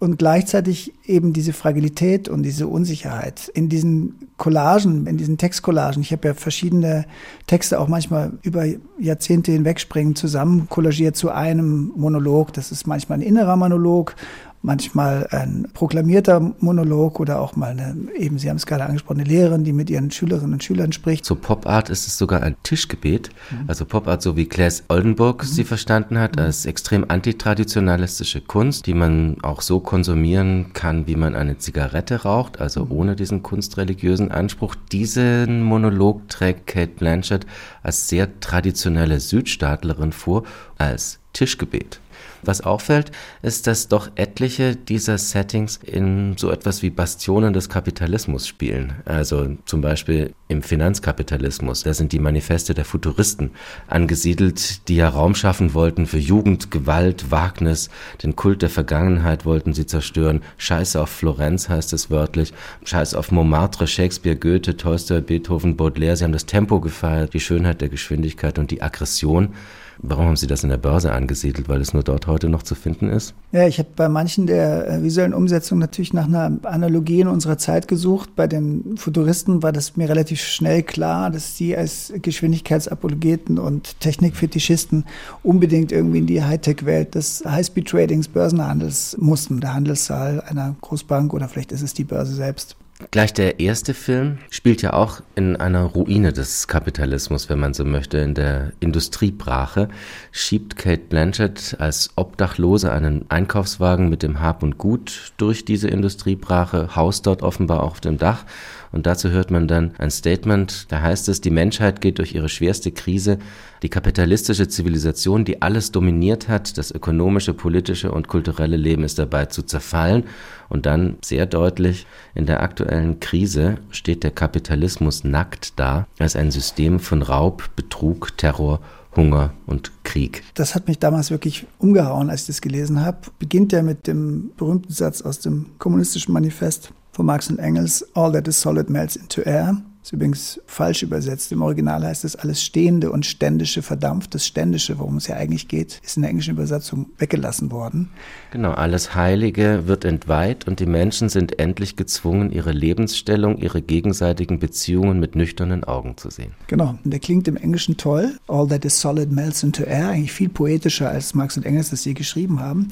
und gleichzeitig eben diese Fragilität und diese Unsicherheit in diesen Collagen, in diesen Textcollagen. Ich habe ja verschiedene Texte auch manchmal über Jahrzehnte hinweg springen zusammen kollagiert zu einem Monolog. Das ist manchmal ein innerer Monolog manchmal ein proklamierter Monolog oder auch mal eine, eben Sie haben es gerade angesprochen, eine Lehrerin, die mit ihren Schülerinnen und Schülern spricht. Zur Popart ist es sogar ein Tischgebet. Mhm. Also Popart, so wie Claes Oldenburg mhm. sie verstanden hat, mhm. als extrem antitraditionalistische Kunst, die man auch so konsumieren kann, wie man eine Zigarette raucht, also mhm. ohne diesen kunstreligiösen Anspruch. Diesen Monolog trägt Kate Blanchett als sehr traditionelle Südstaatlerin vor, als Tischgebet. Was auffällt, ist, dass doch etliche dieser Settings in so etwas wie Bastionen des Kapitalismus spielen. Also zum Beispiel im Finanzkapitalismus. Da sind die Manifeste der Futuristen angesiedelt, die ja Raum schaffen wollten für Jugend, Gewalt, Wagnis, den Kult der Vergangenheit wollten sie zerstören. Scheiße auf Florenz heißt es wörtlich. Scheiß auf Montmartre, Shakespeare, Goethe, Tolstoy, Beethoven, Baudelaire. Sie haben das Tempo gefeiert, die Schönheit der Geschwindigkeit und die Aggression. Warum haben Sie das in der Börse angesiedelt? Weil es nur dort heute noch zu finden ist? Ja, ich habe bei manchen der äh, visuellen Umsetzungen natürlich nach einer Analogie in unserer Zeit gesucht. Bei den Futuristen war das mir relativ schnell klar, dass sie als Geschwindigkeitsapologeten und Technikfetischisten unbedingt irgendwie in die Hightech-Welt des High-Speed-Tradings, Börsenhandels mussten. Der Handelssaal einer Großbank oder vielleicht ist es die Börse selbst. Gleich der erste Film spielt ja auch in einer Ruine des Kapitalismus, wenn man so möchte, in der Industriebrache. Schiebt Kate Blanchett als Obdachlose einen Einkaufswagen mit dem Hab und Gut durch diese Industriebrache, haust dort offenbar auf dem Dach und dazu hört man dann ein Statement, da heißt es, die Menschheit geht durch ihre schwerste Krise, die kapitalistische Zivilisation, die alles dominiert hat, das ökonomische, politische und kulturelle Leben ist dabei zu zerfallen. Und dann sehr deutlich, in der aktuellen Krise steht der Kapitalismus nackt da als ein System von Raub, Betrug, Terror, Hunger und Krieg. Das hat mich damals wirklich umgehauen, als ich das gelesen habe. Beginnt er mit dem berühmten Satz aus dem kommunistischen Manifest von Marx und Engels, All that is solid melts into air. Ist übrigens falsch übersetzt. Im Original heißt es alles Stehende und Ständische verdampft. Das Ständische, worum es ja eigentlich geht, ist in der englischen Übersetzung weggelassen worden. Genau, alles Heilige wird entweiht und die Menschen sind endlich gezwungen, ihre Lebensstellung, ihre gegenseitigen Beziehungen mit nüchternen Augen zu sehen. Genau, und der klingt im Englischen toll. All that is solid melts into air. Eigentlich viel poetischer, als Marx und Engels das je geschrieben haben.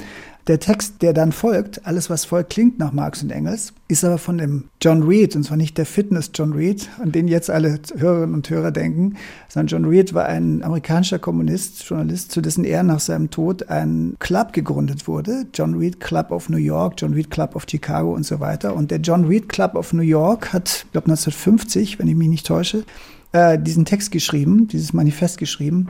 Der Text, der dann folgt, alles was folgt, klingt nach Marx und Engels, ist aber von dem John Reed, und zwar nicht der Fitness John Reed, an den jetzt alle Hörerinnen und Hörer denken, sondern John Reed war ein amerikanischer Kommunist, Journalist, zu dessen Ehren nach seinem Tod ein Club gegründet wurde, John Reed Club of New York, John Reed Club of Chicago und so weiter. Und der John Reed Club of New York hat, ich glaube 1950, wenn ich mich nicht täusche, äh, diesen Text geschrieben, dieses Manifest geschrieben,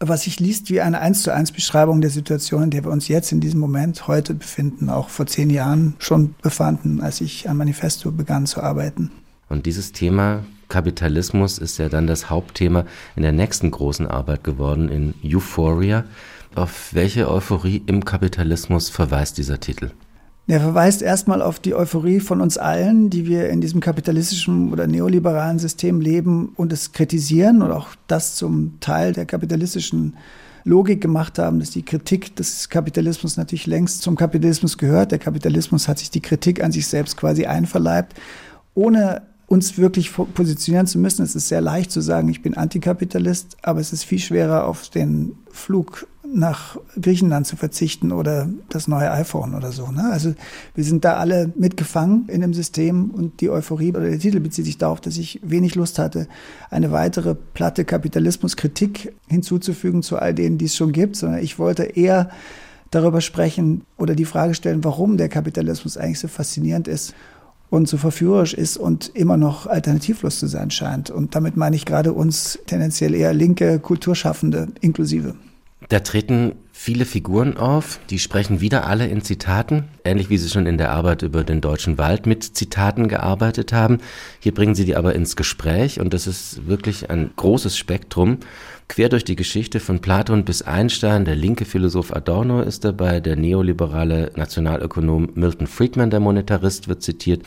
was sich liest wie eine eins zu eins Beschreibung der Situation, in der wir uns jetzt in diesem Moment heute befinden, auch vor zehn Jahren schon befanden, als ich am Manifesto begann zu arbeiten. Und dieses Thema Kapitalismus ist ja dann das Hauptthema in der nächsten großen Arbeit geworden, in Euphoria. Auf welche Euphorie im Kapitalismus verweist dieser Titel? Der verweist erstmal auf die Euphorie von uns allen, die wir in diesem kapitalistischen oder neoliberalen System leben und es kritisieren und auch das zum Teil der kapitalistischen Logik gemacht haben, dass die Kritik des Kapitalismus natürlich längst zum Kapitalismus gehört. Der Kapitalismus hat sich die Kritik an sich selbst quasi einverleibt, ohne uns wirklich positionieren zu müssen. Es ist sehr leicht zu sagen, ich bin Antikapitalist, aber es ist viel schwerer, auf den Flug nach Griechenland zu verzichten oder das neue iPhone oder so. Ne? Also wir sind da alle mitgefangen in dem System und die Euphorie oder der Titel bezieht sich darauf, dass ich wenig Lust hatte, eine weitere platte Kapitalismuskritik hinzuzufügen zu all denen, die es schon gibt, sondern ich wollte eher darüber sprechen oder die Frage stellen, warum der Kapitalismus eigentlich so faszinierend ist und so verführerisch ist und immer noch alternativlos zu sein scheint. Und damit meine ich gerade uns tendenziell eher linke Kulturschaffende inklusive. Da treten viele Figuren auf, die sprechen wieder alle in Zitaten, ähnlich wie sie schon in der Arbeit über den deutschen Wald mit Zitaten gearbeitet haben. Hier bringen sie die aber ins Gespräch und das ist wirklich ein großes Spektrum quer durch die Geschichte von Platon bis Einstein. Der linke Philosoph Adorno ist dabei, der neoliberale Nationalökonom Milton Friedman, der Monetarist, wird zitiert.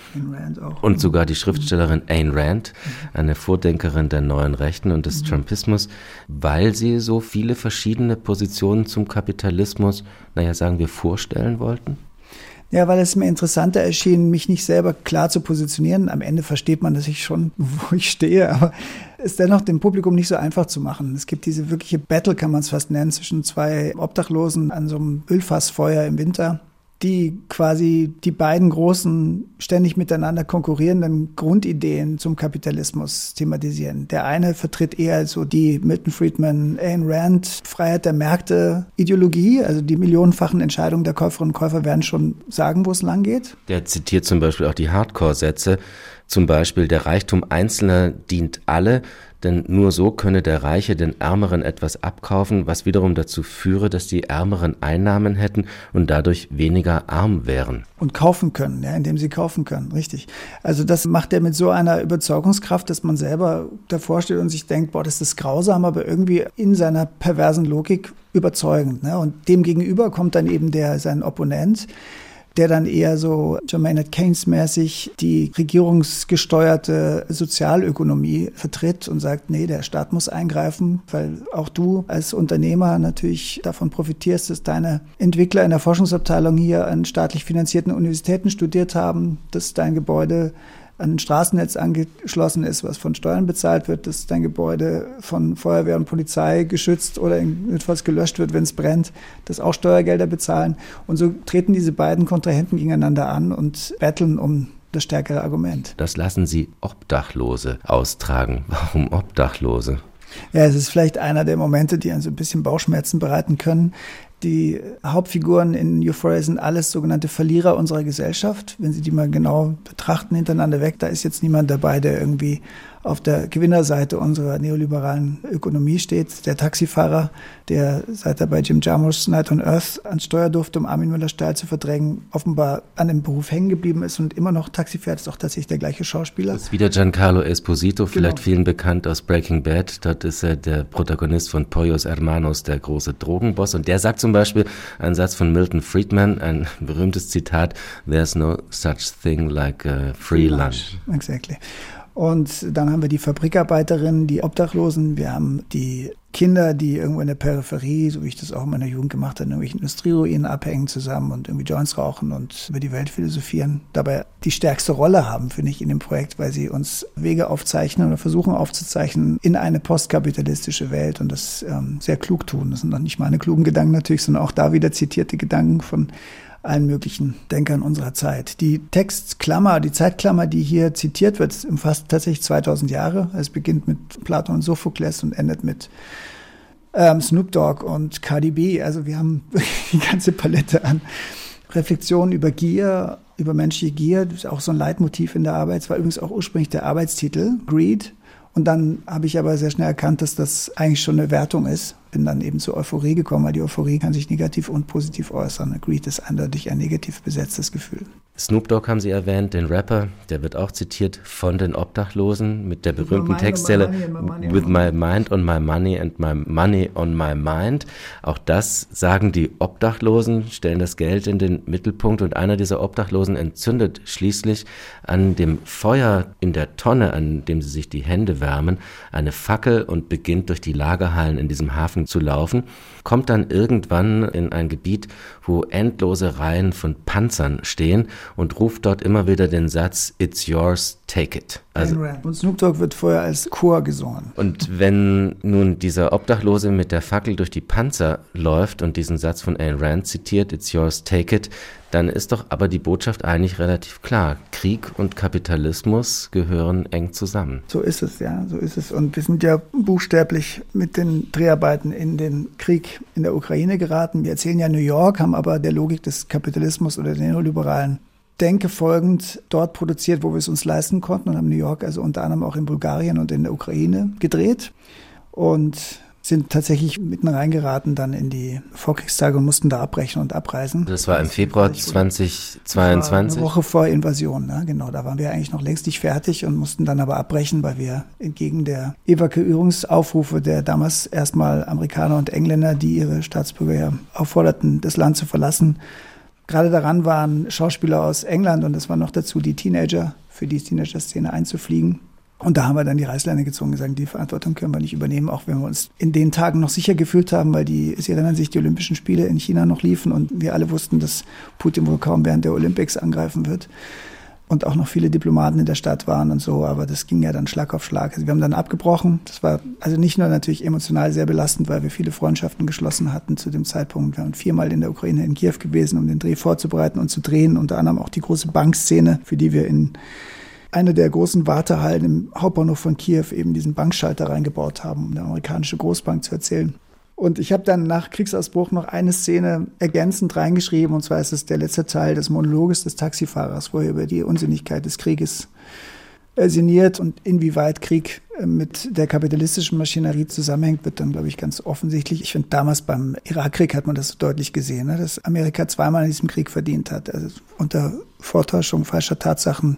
Und sogar die Schriftstellerin Ayn Rand, eine Vordenkerin der neuen Rechten und des mhm. Trumpismus, weil sie so viele verschiedene Positionen zum Kapitalismus, naja, sagen wir, vorstellen wollten? Ja, weil es mir interessanter erschien, mich nicht selber klar zu positionieren. Am Ende versteht man, dass ich schon, wo ich stehe, aber es dennoch dem Publikum nicht so einfach zu machen. Es gibt diese wirkliche Battle, kann man es fast nennen, zwischen zwei Obdachlosen an so einem Ölfassfeuer im Winter die quasi die beiden großen ständig miteinander konkurrierenden Grundideen zum Kapitalismus thematisieren. Der eine vertritt eher so die Milton Friedman, Ayn Rand, Freiheit der Märkte Ideologie, also die millionenfachen Entscheidungen der Käuferinnen und Käufer werden schon sagen, wo es lang geht. Der zitiert zum Beispiel auch die Hardcore-Sätze, Zum Beispiel der Reichtum Einzelner dient alle, denn nur so könne der Reiche den Ärmeren etwas abkaufen, was wiederum dazu führe, dass die Ärmeren Einnahmen hätten und dadurch weniger arm wären. Und kaufen können, ja, indem sie kaufen können, richtig. Also das macht er mit so einer Überzeugungskraft, dass man selber davor steht und sich denkt, boah, das ist grausam, aber irgendwie in seiner perversen Logik überzeugend. Ne? Und dem gegenüber kommt dann eben der, sein Opponent, der dann eher so John Maynard Keynes mäßig die regierungsgesteuerte Sozialökonomie vertritt und sagt, nee, der Staat muss eingreifen, weil auch du als Unternehmer natürlich davon profitierst, dass deine Entwickler in der Forschungsabteilung hier an staatlich finanzierten Universitäten studiert haben, dass dein Gebäude an ein Straßennetz angeschlossen ist, was von Steuern bezahlt wird, dass dein Gebäude von Feuerwehr und Polizei geschützt oder jedenfalls gelöscht wird, wenn es brennt, dass auch Steuergelder bezahlen. Und so treten diese beiden Kontrahenten gegeneinander an und betteln um das stärkere Argument. Das lassen Sie Obdachlose austragen. Warum Obdachlose? Ja, es ist vielleicht einer der Momente, die einen so ein bisschen Bauchschmerzen bereiten können. Die Hauptfiguren in Euphoria sind alles sogenannte Verlierer unserer Gesellschaft. Wenn Sie die mal genau betrachten, hintereinander weg, da ist jetzt niemand dabei, der irgendwie auf der Gewinnerseite unserer neoliberalen Ökonomie steht. Der Taxifahrer, der seit er bei Jim Jarmusch Night on Earth ans Steuer durfte, um Armin Müller-Stahl zu verdrängen, offenbar an dem Beruf hängen geblieben ist und immer noch Taxi fährt, ist auch tatsächlich der gleiche Schauspieler. Das ist wieder Giancarlo Esposito, genau. vielleicht vielen bekannt aus Breaking Bad. Dort ist er der Protagonist von Pollos Hermanos, der große Drogenboss. Und der sagt zum Beispiel einen Satz von Milton Friedman, ein berühmtes Zitat, There's no such thing like a free lunch. Exactly. Und dann haben wir die Fabrikarbeiterinnen, die Obdachlosen, wir haben die Kinder, die irgendwo in der Peripherie, so wie ich das auch in meiner Jugend gemacht habe, in irgendwelchen Industrieruinen abhängen zusammen und irgendwie Joints rauchen und über die Welt philosophieren. Dabei die stärkste Rolle haben, finde ich, in dem Projekt, weil sie uns Wege aufzeichnen oder versuchen aufzuzeichnen in eine postkapitalistische Welt und das ähm, sehr klug tun. Das sind noch nicht meine klugen Gedanken natürlich, sondern auch da wieder zitierte Gedanken von allen möglichen Denkern unserer Zeit. Die Textklammer, die Zeitklammer, die hier zitiert wird, umfasst tatsächlich 2000 Jahre. Es beginnt mit Platon und Sophokles und endet mit ähm, Snoop Dogg und Cardi B. Also wir haben die ganze Palette an Reflexionen über Gier, über menschliche Gier. Das ist auch so ein Leitmotiv in der Arbeit. Es war übrigens auch ursprünglich der Arbeitstitel, Greed. Und dann habe ich aber sehr schnell erkannt, dass das eigentlich schon eine Wertung ist. Bin dann eben zur Euphorie gekommen, weil die Euphorie kann sich negativ und positiv äußern. Greed ist eindeutig ein negativ besetztes Gefühl. Snoop Dogg haben Sie erwähnt, den Rapper, der wird auch zitiert von den Obdachlosen mit der berühmten Textstelle With my mind on my money and my money on my mind. Auch das sagen die Obdachlosen, stellen das Geld in den Mittelpunkt und einer dieser Obdachlosen entzündet schließlich an dem Feuer in der Tonne, an dem sie sich die Hände wärmen, eine Fackel und beginnt durch die Lagerhallen in diesem Hafen zu laufen, kommt dann irgendwann in ein Gebiet, wo endlose Reihen von Panzern stehen und ruft dort immer wieder den Satz It's yours, take it. Also, und Snoop Dogg wird vorher als Chor gesungen. Und wenn nun dieser Obdachlose mit der Fackel durch die Panzer läuft und diesen Satz von Ayn Rand zitiert, It's yours, take it, dann ist doch aber die Botschaft eigentlich relativ klar. Krieg und Kapitalismus gehören eng zusammen. So ist es, ja, so ist es. Und wir sind ja buchstäblich mit den Dreharbeiten in den Krieg in der Ukraine geraten. Wir erzählen ja New York, haben aber der Logik des Kapitalismus oder der neoliberalen Denke folgend dort produziert, wo wir es uns leisten konnten und haben New York also unter anderem auch in Bulgarien und in der Ukraine gedreht. Und sind tatsächlich mitten reingeraten dann in die Vorkriegstage und mussten da abbrechen und abreisen. Das war im Februar 2022? Eine Woche vor Invasion, ne? genau. Da waren wir eigentlich noch längst nicht fertig und mussten dann aber abbrechen, weil wir entgegen der Evakuierungsaufrufe der damals erstmal Amerikaner und Engländer, die ihre Staatsbürger ja aufforderten, das Land zu verlassen, gerade daran waren, Schauspieler aus England und es waren noch dazu die Teenager, für die Teenager-Szene einzufliegen und da haben wir dann die Reißleine gezogen und gesagt, die Verantwortung können wir nicht übernehmen, auch wenn wir uns in den Tagen noch sicher gefühlt haben, weil die, Sie erinnern sich, die Olympischen Spiele in China noch liefen und wir alle wussten, dass Putin wohl kaum während der Olympics angreifen wird. Und auch noch viele Diplomaten in der Stadt waren und so, aber das ging ja dann Schlag auf Schlag. Also wir haben dann abgebrochen. Das war also nicht nur natürlich emotional sehr belastend, weil wir viele Freundschaften geschlossen hatten zu dem Zeitpunkt. Wir waren viermal in der Ukraine in Kiew gewesen, um den Dreh vorzubereiten und zu drehen. Unter anderem auch die große Bankszene, für die wir in eine der großen Wartehallen im Hauptbahnhof von Kiew eben diesen Bankschalter reingebaut haben, um eine amerikanische Großbank zu erzählen. Und ich habe dann nach Kriegsausbruch noch eine Szene ergänzend reingeschrieben, und zwar ist es der letzte Teil des Monologes des Taxifahrers, wo er über die Unsinnigkeit des Krieges äh, sinniert und inwieweit Krieg äh, mit der kapitalistischen Maschinerie zusammenhängt, wird dann, glaube ich, ganz offensichtlich. Ich finde, damals beim Irakkrieg hat man das so deutlich gesehen, ne, dass Amerika zweimal in diesem Krieg verdient hat. Also unter Vortäuschung falscher Tatsachen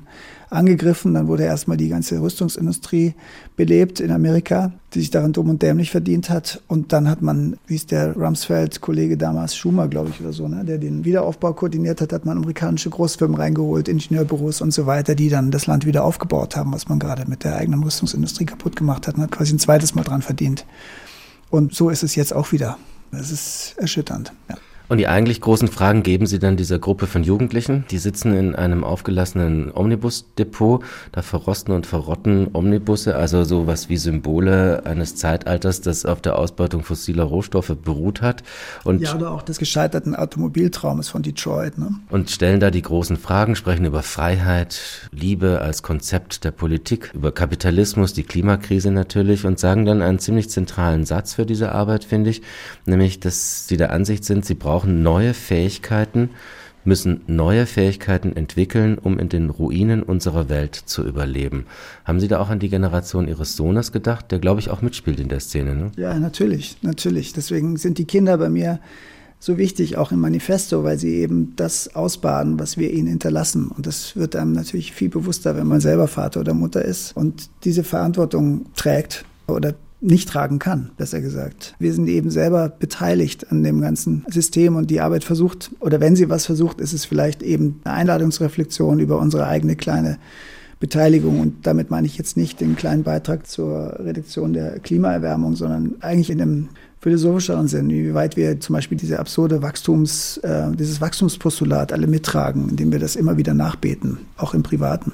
angegriffen. Dann wurde erstmal die ganze Rüstungsindustrie belebt in Amerika, die sich daran dumm und dämlich verdient hat. Und dann hat man, wie es der Rumsfeld-Kollege damals, Schumer, glaube ich, oder so, ne, der den Wiederaufbau koordiniert hat, hat man amerikanische Großfirmen reingeholt, Ingenieurbüros und so weiter, die dann das Land wieder aufgebaut haben, was man gerade mit der eigenen Rüstungsindustrie kaputt gemacht hat und hat quasi ein zweites Mal dran verdient. Und so ist es jetzt auch wieder. Das ist erschütternd. Ja. Und die eigentlich großen Fragen geben Sie dann dieser Gruppe von Jugendlichen. Die sitzen in einem aufgelassenen Omnibusdepot. Da verrosten und verrotten Omnibusse, also sowas wie Symbole eines Zeitalters, das auf der Ausbeutung fossiler Rohstoffe beruht hat. Und ja, oder auch des gescheiterten Automobiltraumes von Detroit. Ne? Und stellen da die großen Fragen, sprechen über Freiheit, Liebe als Konzept der Politik, über Kapitalismus, die Klimakrise natürlich und sagen dann einen ziemlich zentralen Satz für diese Arbeit, finde ich, nämlich, dass sie der Ansicht sind, sie brauchen brauchen neue Fähigkeiten, müssen neue Fähigkeiten entwickeln, um in den Ruinen unserer Welt zu überleben. Haben Sie da auch an die Generation Ihres Sohnes gedacht, der, glaube ich, auch mitspielt in der Szene? Ne? Ja, natürlich, natürlich. Deswegen sind die Kinder bei mir so wichtig, auch im Manifesto, weil sie eben das ausbaden, was wir ihnen hinterlassen. Und das wird einem natürlich viel bewusster, wenn man selber Vater oder Mutter ist und diese Verantwortung trägt oder nicht tragen kann, besser gesagt. Wir sind eben selber beteiligt an dem ganzen System und die Arbeit versucht, oder wenn sie was versucht, ist es vielleicht eben eine Einladungsreflexion über unsere eigene kleine Beteiligung. Und damit meine ich jetzt nicht den kleinen Beitrag zur Reduktion der Klimaerwärmung, sondern eigentlich in einem philosophischeren Sinn, wie weit wir zum Beispiel diese absurde Wachstums, äh, dieses Wachstumspostulat alle mittragen, indem wir das immer wieder nachbeten, auch im Privaten.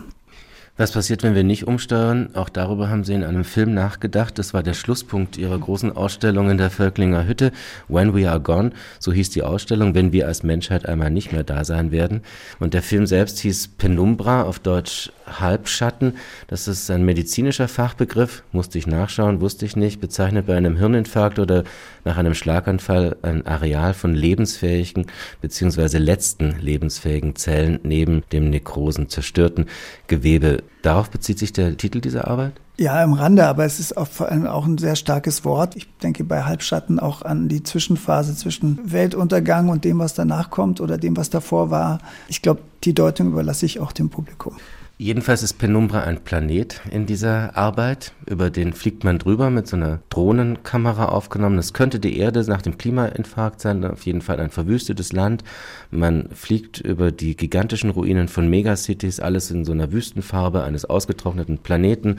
Was passiert, wenn wir nicht umsteuern? Auch darüber haben Sie in einem Film nachgedacht. Das war der Schlusspunkt Ihrer großen Ausstellung in der Völklinger Hütte. When We Are Gone, so hieß die Ausstellung, wenn wir als Menschheit einmal nicht mehr da sein werden. Und der Film selbst hieß Penumbra, auf Deutsch Halbschatten. Das ist ein medizinischer Fachbegriff, musste ich nachschauen, wusste ich nicht, bezeichnet bei einem Hirninfarkt oder nach einem Schlaganfall ein Areal von lebensfähigen bzw. letzten lebensfähigen Zellen neben dem nekrosen, zerstörten Gewebe Darauf bezieht sich der Titel dieser Arbeit? Ja, im Rande, aber es ist auch, vor allem auch ein sehr starkes Wort. Ich denke bei Halbschatten auch an die Zwischenphase zwischen Weltuntergang und dem, was danach kommt oder dem, was davor war. Ich glaube, die Deutung überlasse ich auch dem Publikum. Jedenfalls ist Penumbra ein Planet in dieser Arbeit. Über den fliegt man drüber mit so einer Drohnenkamera aufgenommen. Das könnte die Erde nach dem Klimainfarkt sein, auf jeden Fall ein verwüstetes Land. Man fliegt über die gigantischen Ruinen von Megacities, alles in so einer Wüstenfarbe eines ausgetrockneten Planeten.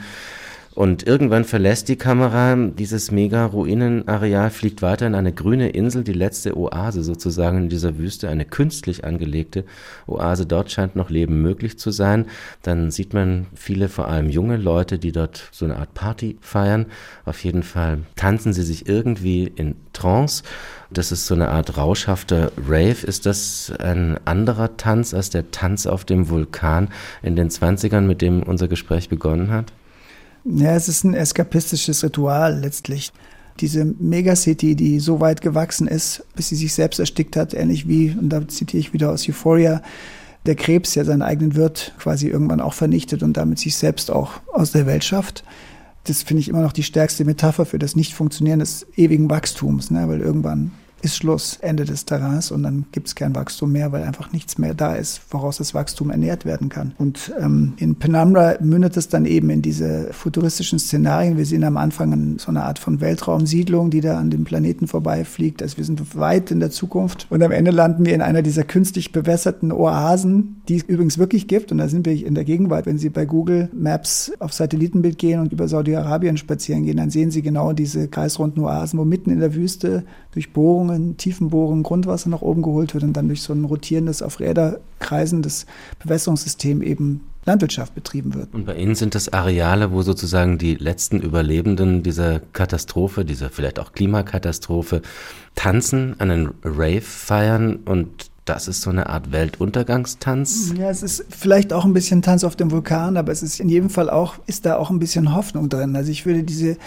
Und irgendwann verlässt die Kamera dieses Mega-Ruinenareal, fliegt weiter in eine grüne Insel, die letzte Oase sozusagen in dieser Wüste, eine künstlich angelegte Oase. Dort scheint noch Leben möglich zu sein. Dann sieht man viele, vor allem junge Leute, die dort so eine Art Party feiern. Auf jeden Fall tanzen sie sich irgendwie in Trance. Das ist so eine Art rauschhafter Rave. Ist das ein anderer Tanz als der Tanz auf dem Vulkan in den 20ern, mit dem unser Gespräch begonnen hat? Ja, es ist ein eskapistisches Ritual letztlich. Diese Megacity, die so weit gewachsen ist, bis sie sich selbst erstickt hat, ähnlich wie, und da zitiere ich wieder aus Euphoria, der Krebs ja seinen eigenen Wirt quasi irgendwann auch vernichtet und damit sich selbst auch aus der Welt schafft. Das finde ich immer noch die stärkste Metapher für das Nicht-Funktionieren des ewigen Wachstums, ne? weil irgendwann ist Schluss, Ende des Terrains und dann gibt es kein Wachstum mehr, weil einfach nichts mehr da ist, woraus das Wachstum ernährt werden kann. Und ähm, in Penumbra mündet es dann eben in diese futuristischen Szenarien. Wir sehen am Anfang so eine Art von Weltraumsiedlung, die da an dem Planeten vorbeifliegt. Also wir sind weit in der Zukunft und am Ende landen wir in einer dieser künstlich bewässerten Oasen, die es übrigens wirklich gibt. Und da sind wir in der Gegenwart. Wenn Sie bei Google Maps auf Satellitenbild gehen und über Saudi-Arabien spazieren gehen, dann sehen Sie genau diese kreisrunden Oasen, wo mitten in der Wüste durch Bohrungen Bohrungen, Tiefenbohrungen Grundwasser nach oben geholt wird und dann durch so ein rotierendes, auf Räder kreisendes Bewässerungssystem eben Landwirtschaft betrieben wird. Und bei Ihnen sind das Areale, wo sozusagen die letzten Überlebenden dieser Katastrophe, dieser vielleicht auch Klimakatastrophe, tanzen, einen Rave feiern und das ist so eine Art Weltuntergangstanz. Ja, es ist vielleicht auch ein bisschen Tanz auf dem Vulkan, aber es ist in jedem Fall auch, ist da auch ein bisschen Hoffnung drin. Also ich würde diese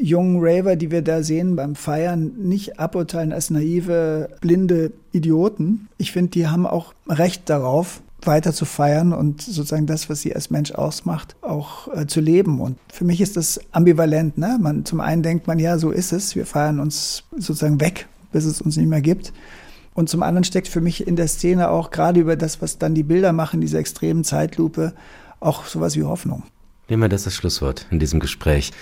jungen Raver, die wir da sehen beim Feiern, nicht aburteilen als naive, blinde Idioten. Ich finde, die haben auch Recht darauf, weiter zu feiern und sozusagen das, was sie als Mensch ausmacht, auch äh, zu leben. Und für mich ist das ambivalent. Ne? Man, zum einen denkt man, ja, so ist es. Wir feiern uns sozusagen weg, bis es uns nicht mehr gibt. Und zum anderen steckt für mich in der Szene auch gerade über das, was dann die Bilder machen, diese extremen Zeitlupe, auch sowas wie Hoffnung. Nehmen wir das als Schlusswort in diesem Gespräch.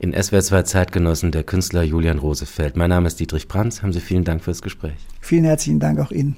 In SWR 2 Zeitgenossen der Künstler Julian Rosefeld. Mein Name ist Dietrich Brandt. Haben Sie vielen Dank fürs Gespräch. Vielen herzlichen Dank auch Ihnen.